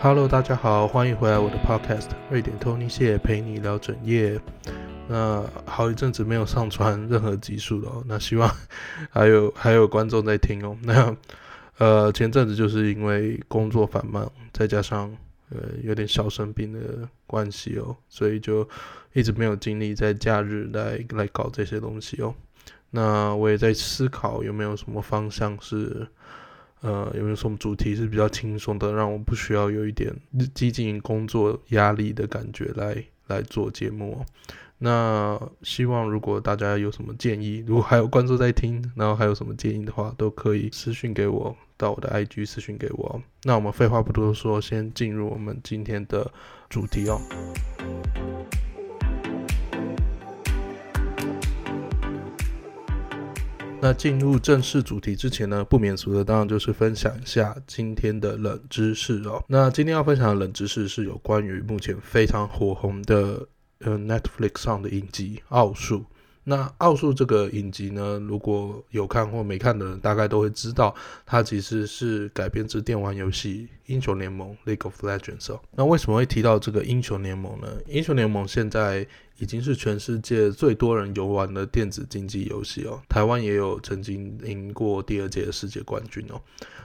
Hello，大家好，欢迎回来我的 Podcast，瑞典托尼谢陪你聊整夜。那好一阵子没有上传任何集数了，那希望还有 还有观众在听哦。那呃前阵子就是因为工作繁忙，再加上呃有点小生病的关系哦，所以就一直没有精力在假日来来搞这些东西哦。那我也在思考有没有什么方向是。呃，有没有什么主题是比较轻松的，让我不需要有一点积极工作压力的感觉来来做节目？那希望如果大家有什么建议，如果还有观众在听，然后还有什么建议的话，都可以私信给我，到我的 IG 私信给我。那我们废话不多说，先进入我们今天的主题哦。那进入正式主题之前呢，不免俗的当然就是分享一下今天的冷知识哦。那今天要分享的冷知识是有关于目前非常火红的呃 Netflix 上的影集《奥数》。那《奥数》这个影集呢，如果有看或没看的人，大概都会知道，它其实是改编自电玩游戏《英雄联盟》（League of Legends）。那为什么会提到这个《英雄联盟》呢？《英雄联盟》现在已经是全世界最多人游玩的电子竞技游戏哦。台湾也有曾经赢过第二届的世界冠军哦。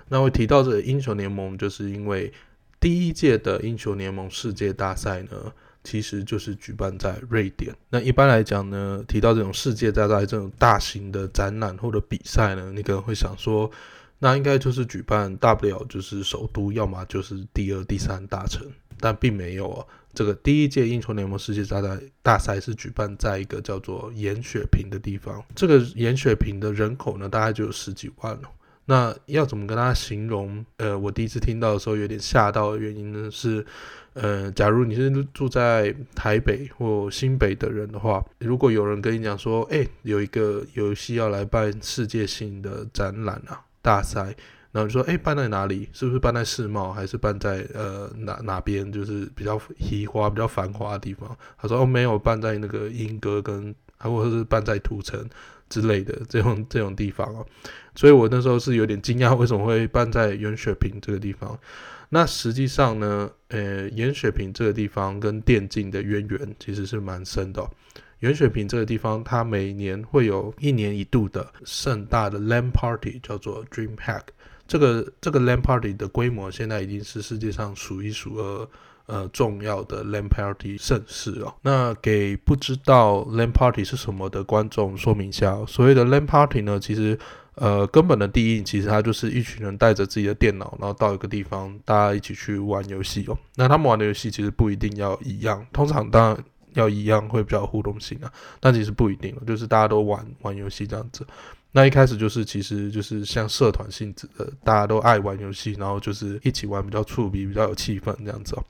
那会提到这个《英雄联盟》，就是因为第一届的《英雄联盟》世界大赛呢。其实就是举办在瑞典。那一般来讲呢，提到这种世界大赛这种大型的展览或者比赛呢，你可能会想说，那应该就是举办大不了就是首都，要么就是第二、第三大城。但并没有哦，这个第一届英雄联盟世界大赛大赛是举办在一个叫做盐雪平的地方。这个盐雪平的人口呢，大概就有十几万了。那要怎么跟大家形容？呃，我第一次听到的时候有点吓到的原因呢是。呃，假如你是住在台北或新北的人的话，如果有人跟你讲说，哎，有一个游戏要来办世界性的展览啊，大赛，然后你说，哎，办在哪里？是不是办在世贸，还是办在呃哪哪边？就是比较稀花、比较繁华的地方？他说，哦，没有，办在那个莺歌跟，或者是办在土城之类的这种这种地方哦。所以我那时候是有点惊讶，为什么会办在盐雪平这个地方？那实际上呢，呃，盐雪平这个地方跟电竞的渊源其实是蛮深的哦。盐雪平这个地方，它每年会有一年一度的盛大的 LAN Party，叫做 DreamHack。这个这个 LAN Party 的规模现在已经是世界上数一数二呃重要的 LAN Party 盛事哦。那给不知道 LAN Party 是什么的观众说明一下，所谓的 LAN Party 呢，其实。呃，根本的第一，其实它就是一群人带着自己的电脑，然后到一个地方，大家一起去玩游戏哦。那他们玩的游戏其实不一定要一样，通常当然要一样会比较互动性啊，但其实不一定，就是大家都玩玩游戏这样子。那一开始就是其实就是像社团性质的，大家都爱玩游戏，然后就是一起玩比较触笔，比较有气氛这样子哦。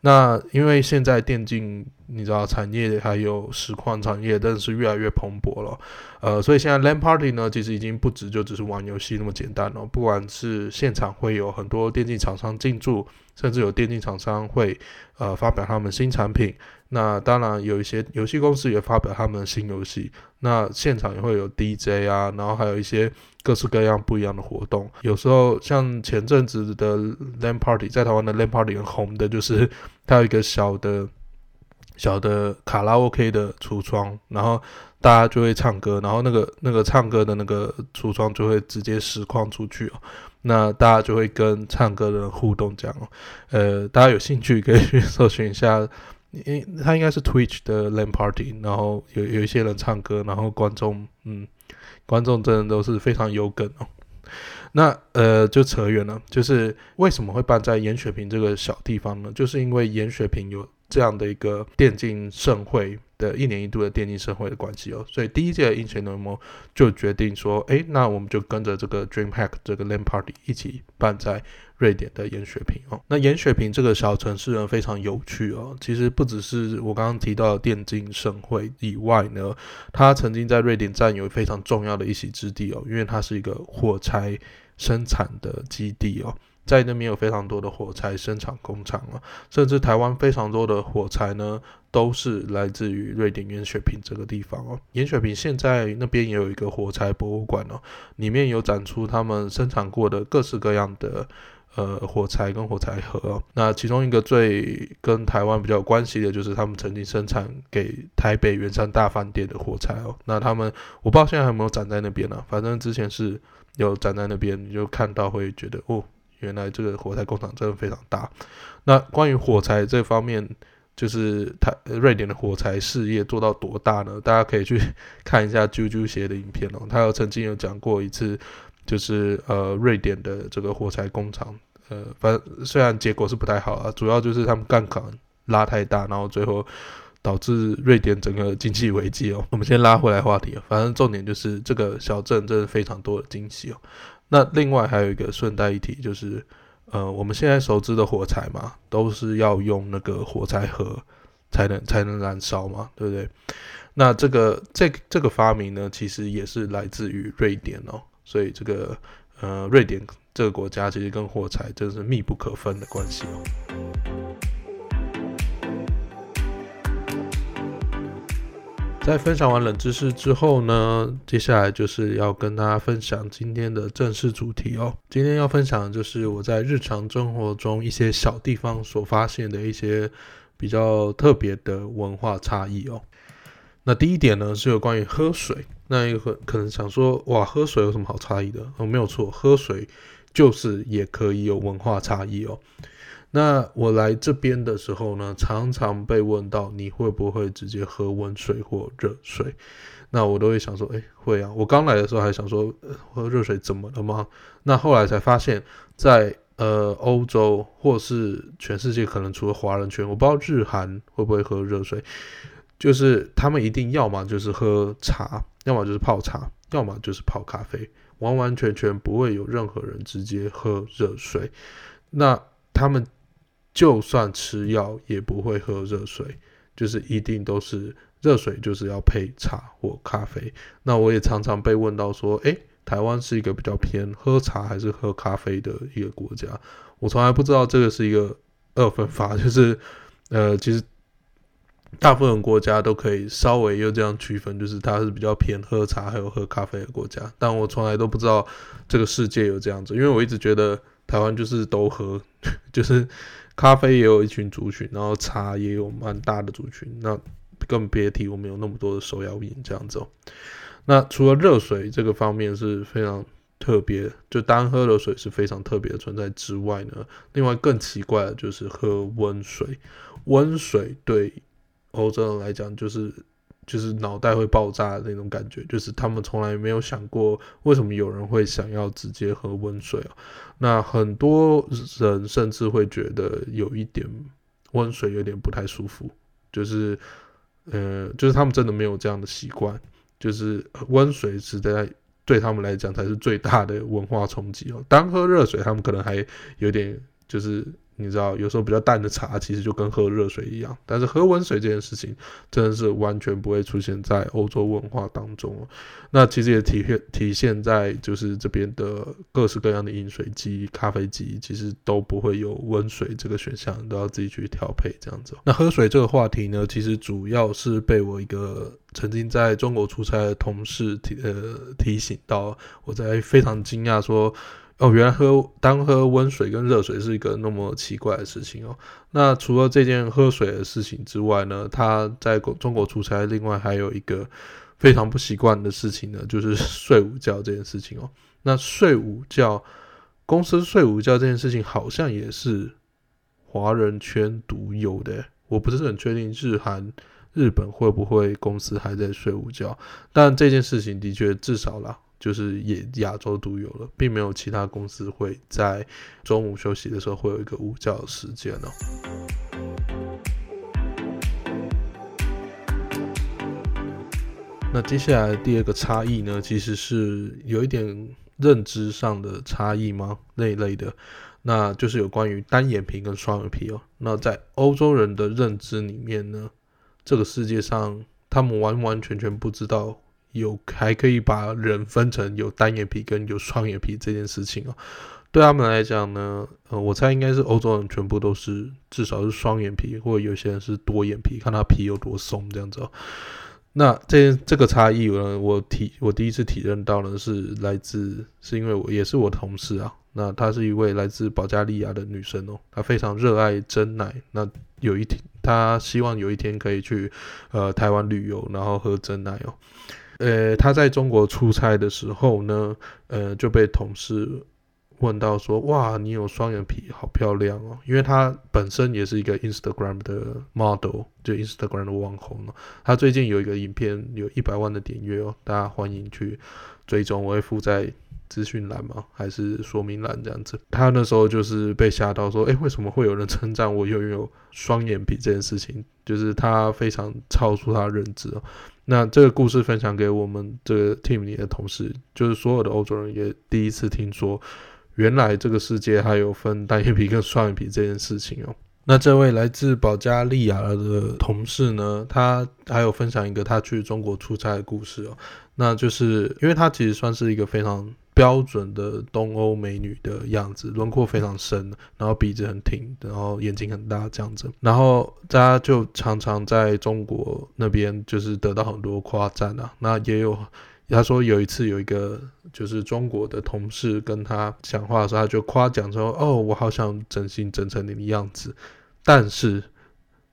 那因为现在电竞，你知道产业还有实况产业，真的是越来越蓬勃了，呃，所以现在 LAN Party 呢，其实已经不止就只是玩游戏那么简单了。不管是现场会有很多电竞厂商进驻，甚至有电竞厂商会呃发表他们新产品。那当然有一些游戏公司也发表他们的新游戏。那现场也会有 DJ 啊，然后还有一些。各式各样不一样的活动，有时候像前阵子的 LAN Party，在台湾的 LAN Party 很红的，就是它有一个小的、小的卡拉 OK 的橱窗，然后大家就会唱歌，然后那个那个唱歌的那个橱窗就会直接实况出去哦，那大家就会跟唱歌的人互动这样，呃，大家有兴趣可以去 搜寻一下，因为它应该是 Twitch 的 LAN Party，然后有有一些人唱歌，然后观众嗯。观众真的都是非常有梗哦，那呃就扯远了，就是为什么会办在严雪平这个小地方呢？就是因为严雪平有这样的一个电竞盛会的一年一度的电竞盛会的关系哦，所以第一届的英雄联盟就决定说，诶，那我们就跟着这个 DreamHack 这个 LAN Party 一起办在。瑞典的盐雪平哦，那盐雪平这个小城市呢，非常有趣哦。其实不只是我刚刚提到的电竞盛会以外呢，它曾经在瑞典占有非常重要的一席之地哦，因为它是一个火柴生产的基地哦，在那边有非常多的火柴生产工厂啊，甚至台湾非常多的火柴呢，都是来自于瑞典盐雪平这个地方哦。盐雪平现在那边也有一个火柴博物馆哦，里面有展出他们生产过的各式各样的。呃火柴跟火柴盒哦。那其中一个最跟台湾比较有关系的，就是他们曾经生产给台北圆山大饭店的火柴哦。那他们我不知道现在还有没有展在那边呢、反正之前是有展在那边，你就看到会觉得哦，原来这个火柴工厂真的非常大。那关于火柴这方面。就是他瑞典的火柴事业做到多大呢？大家可以去 看一下啾啾鞋的影片哦。他有曾经有讲过一次，就是呃瑞典的这个火柴工厂，呃，反正虽然结果是不太好啊，主要就是他们杠杆拉太大，然后最后导致瑞典整个经济危机哦。我们先拉回来话题，反正重点就是这个小镇真的非常多的惊喜哦。那另外还有一个顺带一提就是。呃，我们现在熟知的火柴嘛，都是要用那个火柴盒才能才能燃烧嘛，对不对？那这个这这个发明呢，其实也是来自于瑞典哦，所以这个呃，瑞典这个国家其实跟火柴真是密不可分的关系哦。在分享完冷知识之后呢，接下来就是要跟大家分享今天的正式主题哦。今天要分享的就是我在日常生活中一些小地方所发现的一些比较特别的文化差异哦。那第一点呢，是有关于喝水。那一个可能想说，哇，喝水有什么好差异的？哦，没有错，喝水就是也可以有文化差异哦。那我来这边的时候呢，常常被问到你会不会直接喝温水或热水？那我都会想说，哎，会啊。我刚来的时候还想说，喝热水怎么了吗？那后来才发现在，呃欧洲或是全世界，可能除了华人圈，我不知道日韩会不会喝热水，就是他们一定要么就是喝茶，要么就是泡茶，要么就是泡咖啡，完完全全不会有任何人直接喝热水。那他们。就算吃药也不会喝热水，就是一定都是热水，就是要配茶或咖啡。那我也常常被问到说，诶，台湾是一个比较偏喝茶还是喝咖啡的一个国家？我从来不知道这个是一个二分法，就是呃，其实大部分国家都可以稍微有这样区分，就是它是比较偏喝茶还有喝咖啡的国家。但我从来都不知道这个世界有这样子，因为我一直觉得台湾就是都喝，就是。咖啡也有一群族群，然后茶也有蛮大的族群，那更别提我们有那么多的手摇饮这样子哦。那除了热水这个方面是非常特别，就单喝热水是非常特别的存在之外呢，另外更奇怪的就是喝温水。温水对欧洲人来讲就是。就是脑袋会爆炸的那种感觉，就是他们从来没有想过为什么有人会想要直接喝温水啊。那很多人甚至会觉得有一点温水有点不太舒服，就是呃，就是他们真的没有这样的习惯，就是温水实在对他们来讲才是最大的文化冲击哦。单喝热水，他们可能还有点就是。你知道，有时候比较淡的茶其实就跟喝热水一样，但是喝温水这件事情真的是完全不会出现在欧洲文化当中。那其实也体现体现在就是这边的各式各样的饮水机、咖啡机，其实都不会有温水这个选项，都要自己去调配这样子。那喝水这个话题呢，其实主要是被我一个曾经在中国出差的同事提呃提醒到，我在非常惊讶说。哦，原来喝单喝温水跟热水是一个那么奇怪的事情哦。那除了这件喝水的事情之外呢，他在中国出差，另外还有一个非常不习惯的事情呢，就是睡午觉这件事情哦。那睡午觉，公司睡午觉这件事情好像也是华人圈独有的，我不是很确定日韩、日本会不会公司还在睡午觉，但这件事情的确至少啦。就是也亚洲独有了，并没有其他公司会在中午休息的时候会有一个午觉时间哦。那接下来第二个差异呢，其实是有一点认知上的差异吗？那一类的，那就是有关于单眼皮跟双眼皮哦。那在欧洲人的认知里面呢，这个世界上他们完完全全不知道。有还可以把人分成有单眼皮跟有双眼皮这件事情哦，对他们来讲呢，呃，我猜应该是欧洲人全部都是至少是双眼皮，或者有些人是多眼皮，看他皮有多松这样子哦。那这这个差异呢，我体我第一次体认到呢是来自，是因为我也是我同事啊。那她是一位来自保加利亚的女生哦，她非常热爱真奶。那有一天，她希望有一天可以去呃台湾旅游，然后喝真奶哦。呃，他在中国出差的时候呢，呃就被同事问到说：“哇，你有双眼皮，好漂亮哦！”因为他本身也是一个 Instagram 的 model，就 Instagram 的网红哦。他最近有一个影片有一百万的点阅哦，大家欢迎去追踪，我会附在。资讯栏吗？还是说明栏这样子？他那时候就是被吓到，说：“诶，为什么会有人称赞我拥有双眼皮这件事情？就是他非常超出他的认知哦。”那这个故事分享给我们这个 team 里的同事，就是所有的欧洲人也第一次听说，原来这个世界还有分单眼皮跟双眼皮这件事情哦。那这位来自保加利亚的同事呢，他还有分享一个他去中国出差的故事哦。那就是因为他其实算是一个非常。标准的东欧美女的样子，轮廓非常深，然后鼻子很挺，然后眼睛很大这样子，然后大家就常常在中国那边就是得到很多夸赞啊。那也有他说有一次有一个就是中国的同事跟他讲话的时候，他就夸奖说：“哦，我好想整形整成你的样子，但是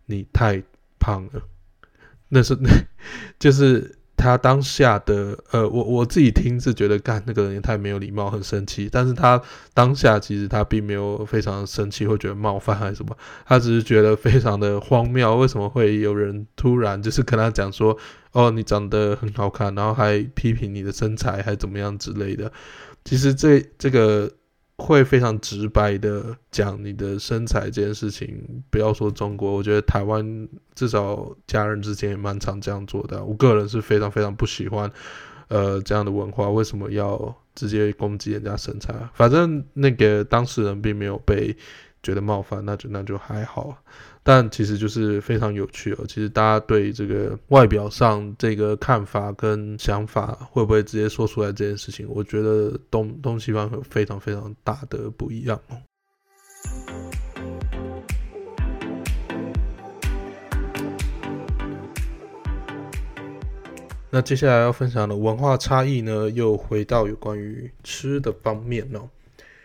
你太胖了。”那是那 就是。他当下的呃，我我自己听是觉得干那个人也太没有礼貌，很生气。但是他当下其实他并没有非常生气，或觉得冒犯还是什么，他只是觉得非常的荒谬。为什么会有人突然就是跟他讲说，哦，你长得很好看，然后还批评你的身材，还怎么样之类的？其实这这个。会非常直白的讲你的身材这件事情，不要说中国，我觉得台湾至少家人之间也蛮常这样做的。我个人是非常非常不喜欢，呃，这样的文化。为什么要直接攻击人家身材？反正那个当事人并没有被觉得冒犯，那就那就还好。但其实就是非常有趣哦。其实大家对这个外表上这个看法跟想法，会不会直接说出来这件事情？我觉得东东西方有非常非常大的不一样哦。那接下来要分享的文化差异呢，又回到有关于吃的方面哦。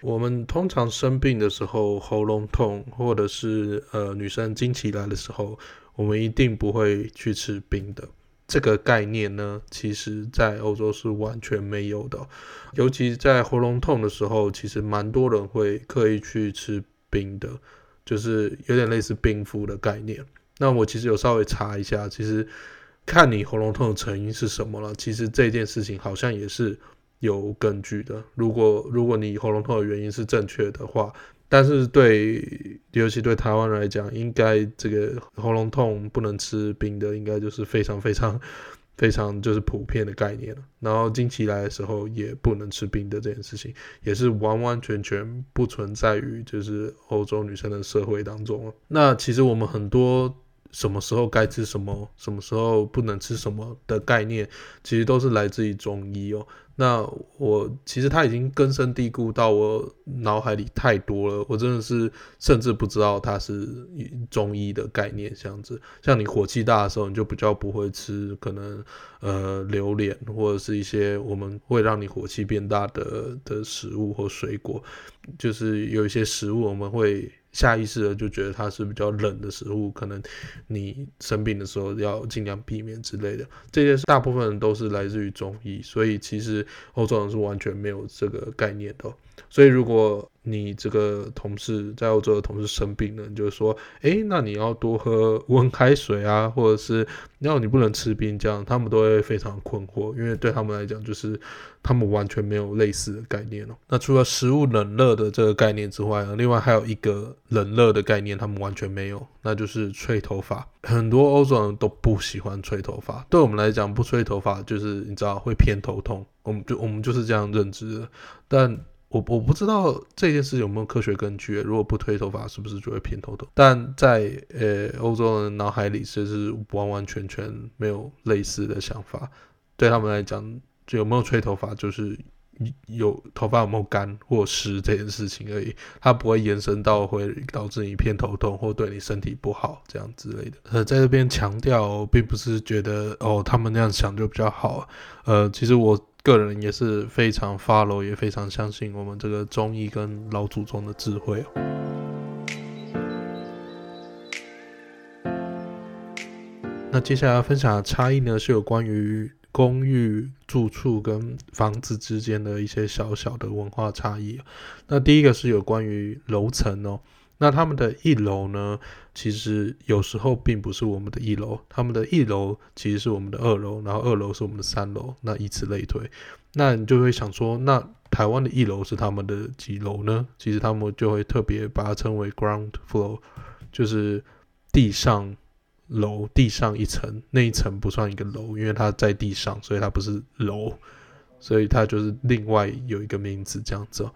我们通常生病的时候，喉咙痛，或者是呃女生经期来的时候，我们一定不会去吃冰的。这个概念呢，其实在欧洲是完全没有的。尤其在喉咙痛的时候，其实蛮多人会刻意去吃冰的，就是有点类似冰敷的概念。那我其实有稍微查一下，其实看你喉咙痛的成因是什么了。其实这件事情好像也是。有根据的。如果如果你喉咙痛的原因是正确的话，但是对，尤其对台湾来讲，应该这个喉咙痛不能吃冰的，应该就是非常非常非常就是普遍的概念了。然后经期来的时候也不能吃冰的这件事情，也是完完全全不存在于就是欧洲女生的社会当中。那其实我们很多。什么时候该吃什么，什么时候不能吃什么的概念，其实都是来自于中医哦。那我其实它已经根深蒂固到我脑海里太多了，我真的是甚至不知道它是中医的概念。这样子，像你火气大的时候，你就比较不会吃可能呃榴莲或者是一些我们会让你火气变大的的食物或水果，就是有一些食物我们会。下意识的就觉得它是比较冷的食物，可能你生病的时候要尽量避免之类的。这些大部分都是来自于中医，所以其实欧洲人是完全没有这个概念的。所以如果你这个同事在欧洲的同事生病了，你就说，诶，那你要多喝温开水啊，或者是要你不能吃冰，这样他们都会非常困惑，因为对他们来讲，就是他们完全没有类似的概念哦。那除了食物冷热的这个概念之外呢，另外还有一个冷热的概念，他们完全没有，那就是吹头发。很多欧洲人都不喜欢吹头发，对我们来讲，不吹头发就是你知道会偏头痛，我们就我们就是这样认知的，但。我我不知道这件事有没有科学根据，如果不吹头发，是不是就会偏头痛？但在呃欧洲人脑海里，其实是完完全全没有类似的想法。对他们来讲，就有没有吹头发就是有头发有没有干或湿这件事情而已，它不会延伸到会导致你偏头痛或对你身体不好这样之类的。呃，在这边强调，并不是觉得哦他们那样想就比较好。呃，其实我个人也是非常发愁也非常相信我们这个中医跟老祖宗的智慧。那接下来要分享的差异呢，是有关于公寓住处跟房子之间的一些小小的文化差异。那第一个是有关于楼层哦，那他们的一楼呢，其实有时候并不是我们的一楼，他们的一楼其实是我们的二楼，然后二楼是我们的三楼，那以此类推。那你就会想说，那台湾的一楼是他们的几楼呢？其实他们就会特别把它称为 ground floor，就是地上。楼地上一层，那一层不算一个楼，因为它在地上，所以它不是楼，所以它就是另外有一个名字这样子。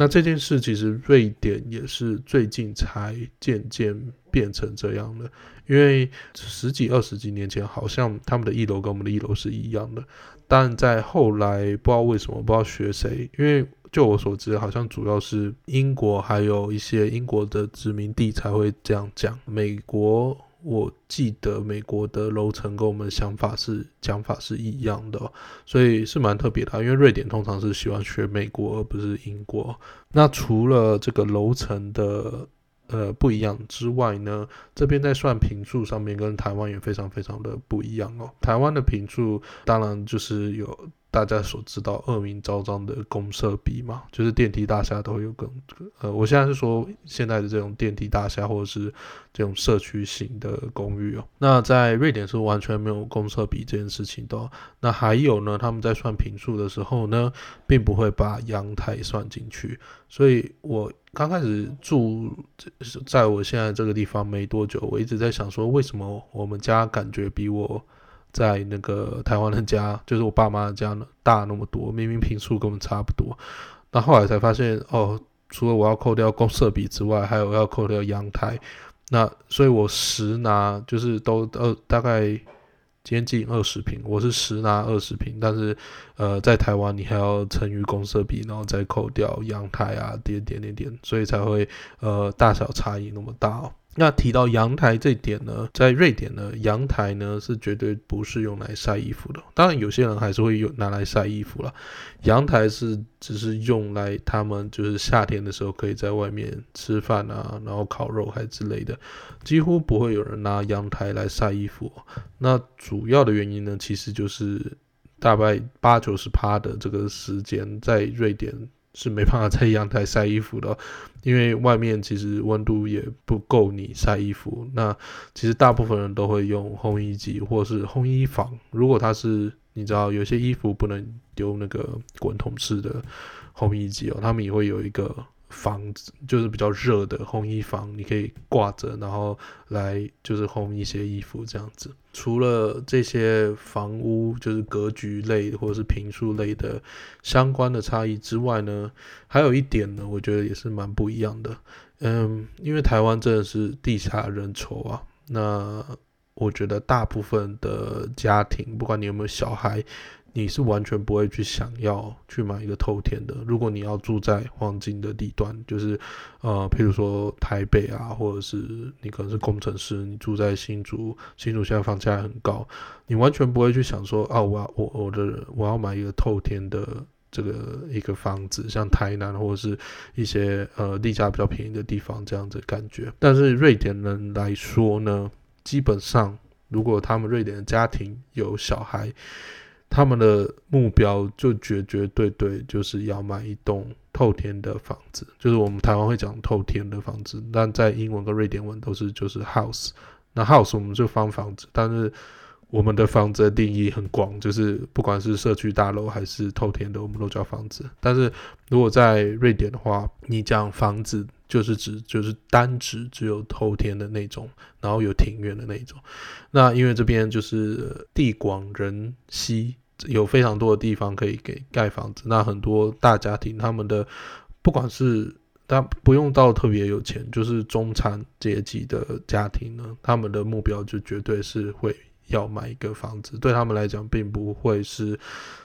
那这件事其实瑞典也是最近才渐渐变成这样的，因为十几二十几年前，好像他们的一楼跟我们的一楼是一样的，但在后来不知道为什么，不知道学谁，因为就我所知，好像主要是英国还有一些英国的殖民地才会这样讲，美国。我记得美国的楼层跟我们想法是讲法是一样的，所以是蛮特别的。因为瑞典通常是喜欢学美国而不是英国。那除了这个楼层的呃不一样之外呢，这边在算坪数上面跟台湾也非常非常的不一样哦。台湾的坪数当然就是有。大家所知道恶名昭彰的公社比嘛，就是电梯大厦都会有个呃，我现在是说现在的这种电梯大厦或者是这种社区型的公寓哦。那在瑞典是完全没有公社比这件事情的。那还有呢，他们在算平数的时候呢，并不会把阳台算进去。所以我刚开始住在我现在这个地方没多久，我一直在想说，为什么我们家感觉比我。在那个台湾的家，就是我爸妈家呢，大那么多，明明坪数跟我们差不多。那后来才发现，哦，除了我要扣掉公设比之外，还有要扣掉阳台。那所以我实拿就是都呃大概接近二十坪，我是实拿二十坪，但是呃在台湾你还要乘于公设比，然后再扣掉阳台啊，点点点点，所以才会呃大小差异那么大哦。那提到阳台这点呢，在瑞典呢，阳台呢是绝对不是用来晒衣服的。当然，有些人还是会有拿来晒衣服啦。阳台是只是用来他们就是夏天的时候可以在外面吃饭啊，然后烤肉还之类的，几乎不会有人拿阳台来晒衣服。那主要的原因呢，其实就是大概八九十趴的这个时间在瑞典。是没办法在阳台晒衣服的，因为外面其实温度也不够你晒衣服。那其实大部分人都会用烘衣机或是烘衣房。如果它是你知道有些衣服不能丢那个滚筒式的烘衣机哦，他们也会有一个。房子就是比较热的烘衣房，你可以挂着，然后来就是烘一些衣服这样子。除了这些房屋就是格局类或者是平数类的相关的差异之外呢，还有一点呢，我觉得也是蛮不一样的。嗯，因为台湾真的是地下人稠啊，那我觉得大部分的家庭，不管你有没有小孩。你是完全不会去想要去买一个透天的。如果你要住在黄金的地段，就是呃，譬如说台北啊，或者是你可能是工程师，你住在新竹，新竹现在房价很高，你完全不会去想说啊，我我我的我要买一个透天的这个一个房子，像台南或者是一些呃地价比较便宜的地方这样子感觉。但是瑞典人来说呢，基本上如果他们瑞典的家庭有小孩。他们的目标就绝绝对对就是要买一栋透天的房子，就是我们台湾会讲透天的房子，但在英文跟瑞典文都是就是 house。那 house 我们就方房子，但是我们的房子的定义很广，就是不管是社区大楼还是透天的，我们都叫房子。但是如果在瑞典的话，你讲房子就是指就是单指只有透天的那种，然后有庭院的那种。那因为这边就是地广人稀。有非常多的地方可以给盖房子，那很多大家庭他们的不管是他不用到特别有钱，就是中产阶级的家庭呢，他们的目标就绝对是会要买一个房子，对他们来讲，并不会是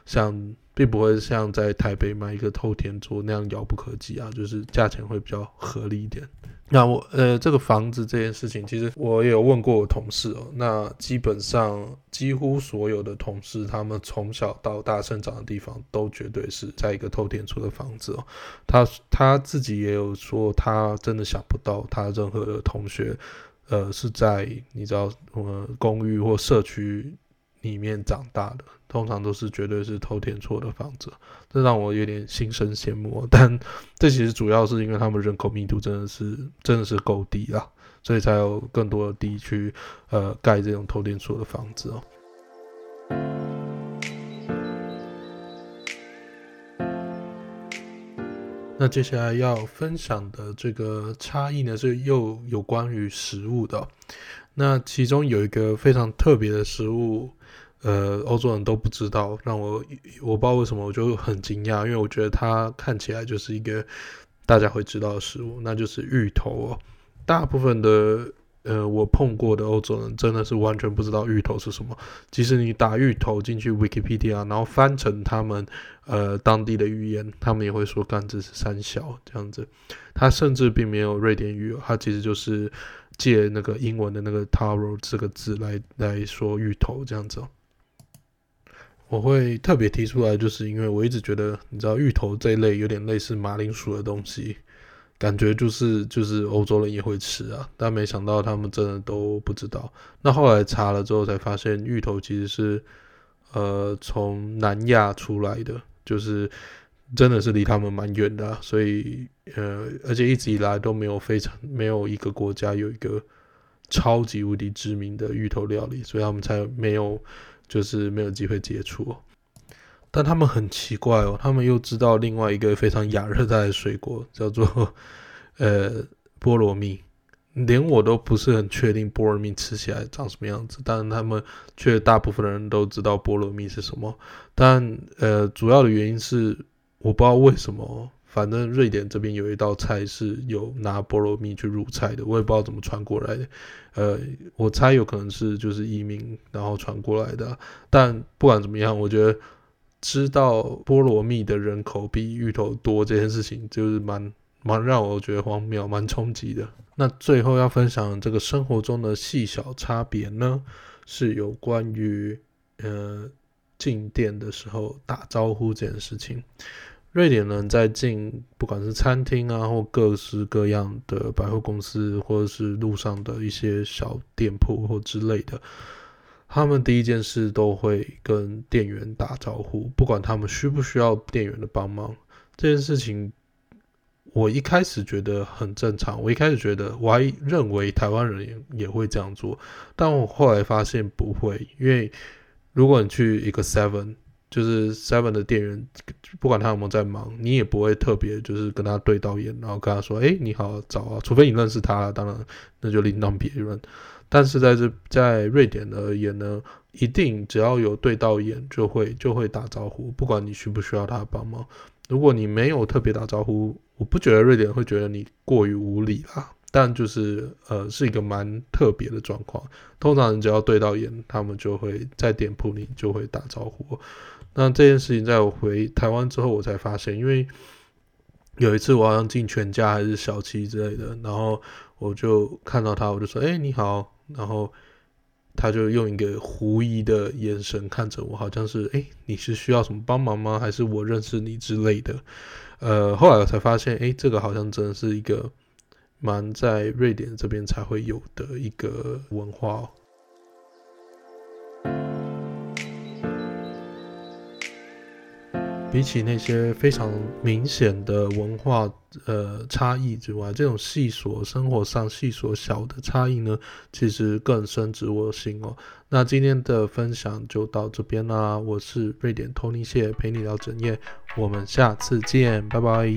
像，并不会像在台北买一个透天厝那样遥不可及啊，就是价钱会比较合理一点。那我呃，这个房子这件事情，其实我也有问过我同事哦。那基本上几乎所有的同事，他们从小到大生长的地方，都绝对是在一个透天厝的房子哦。他他自己也有说，他真的想不到他任何的同学，呃，是在你知道呃公寓或社区里面长大的。通常都是绝对是偷天厝的房子，这让我有点心生羡慕。但这其实主要是因为他们人口密度真的是真的是够低了，所以才有更多的地去呃盖这种偷天厝的房子哦。那接下来要分享的这个差异呢，是又有关于食物的。那其中有一个非常特别的食物。呃，欧洲人都不知道，让我我不知道为什么，我就很惊讶，因为我觉得它看起来就是一个大家会知道的食物，那就是芋头哦。大部分的呃，我碰过的欧洲人真的是完全不知道芋头是什么。即使你打芋头进去 Wikipedia，然后翻成他们呃当地的语言，他们也会说干这是三小这样子。它甚至并没有瑞典语，它其实就是借那个英文的那个 taro 这个字来来说芋头这样子。我会特别提出来，就是因为我一直觉得，你知道，芋头这一类有点类似马铃薯的东西，感觉就是就是欧洲人也会吃啊，但没想到他们真的都不知道。那后来查了之后才发现，芋头其实是呃从南亚出来的，就是真的是离他们蛮远的，所以呃，而且一直以来都没有非常没有一个国家有一个超级无敌知名的芋头料理，所以他们才没有。就是没有机会接触，但他们很奇怪哦，他们又知道另外一个非常亚热带的水果叫做呃菠萝蜜，连我都不是很确定菠萝蜜吃起来长什么样子，但是他们却大部分人都知道菠萝蜜是什么，但呃主要的原因是我不知道为什么。反正瑞典这边有一道菜是有拿菠萝蜜去入菜的，我也不知道怎么传过来的。呃，我猜有可能是就是移民然后传过来的。但不管怎么样，我觉得知道菠萝蜜的人口比芋头多这件事情，就是蛮蛮让我觉得荒谬、蛮冲击的。那最后要分享这个生活中的细小差别呢，是有关于呃进店的时候打招呼这件事情。瑞典人在进不管是餐厅啊，或各式各样的百货公司，或者是路上的一些小店铺或之类的，他们第一件事都会跟店员打招呼，不管他们需不需要店员的帮忙。这件事情我一开始觉得很正常，我一开始觉得我还认为台湾人也也会这样做，但我后来发现不会，因为如果你去一个 Seven。就是 Seven 的店员，不管他有没有在忙，你也不会特别就是跟他对到眼，然后跟他说：“哎，你好，早啊。”除非你认识他了，当然那就另当别论。但是在这在瑞典而言呢，一定只要有对到眼，就会就会打招呼，不管你需不需要他帮忙。如果你没有特别打招呼，我不觉得瑞典会觉得你过于无礼啦。但就是呃，是一个蛮特别的状况。通常你只要对到眼，他们就会在店铺里就会打招呼。那这件事情在我回台湾之后，我才发现，因为有一次我好像进全家还是小七之类的，然后我就看到他，我就说：“哎，你好。”然后他就用一个狐疑的眼神看着我，好像是：“哎，你是需要什么帮忙吗？还是我认识你之类的？”呃，后来我才发现，哎，这个好像真的是一个蛮在瑞典这边才会有的一个文化哦。比起那些非常明显的文化呃差异之外，这种细琐生活上细琐小的差异呢，其实更深植我心哦。那今天的分享就到这边啦，我是瑞典托尼谢，陪你聊整夜，我们下次见，拜拜。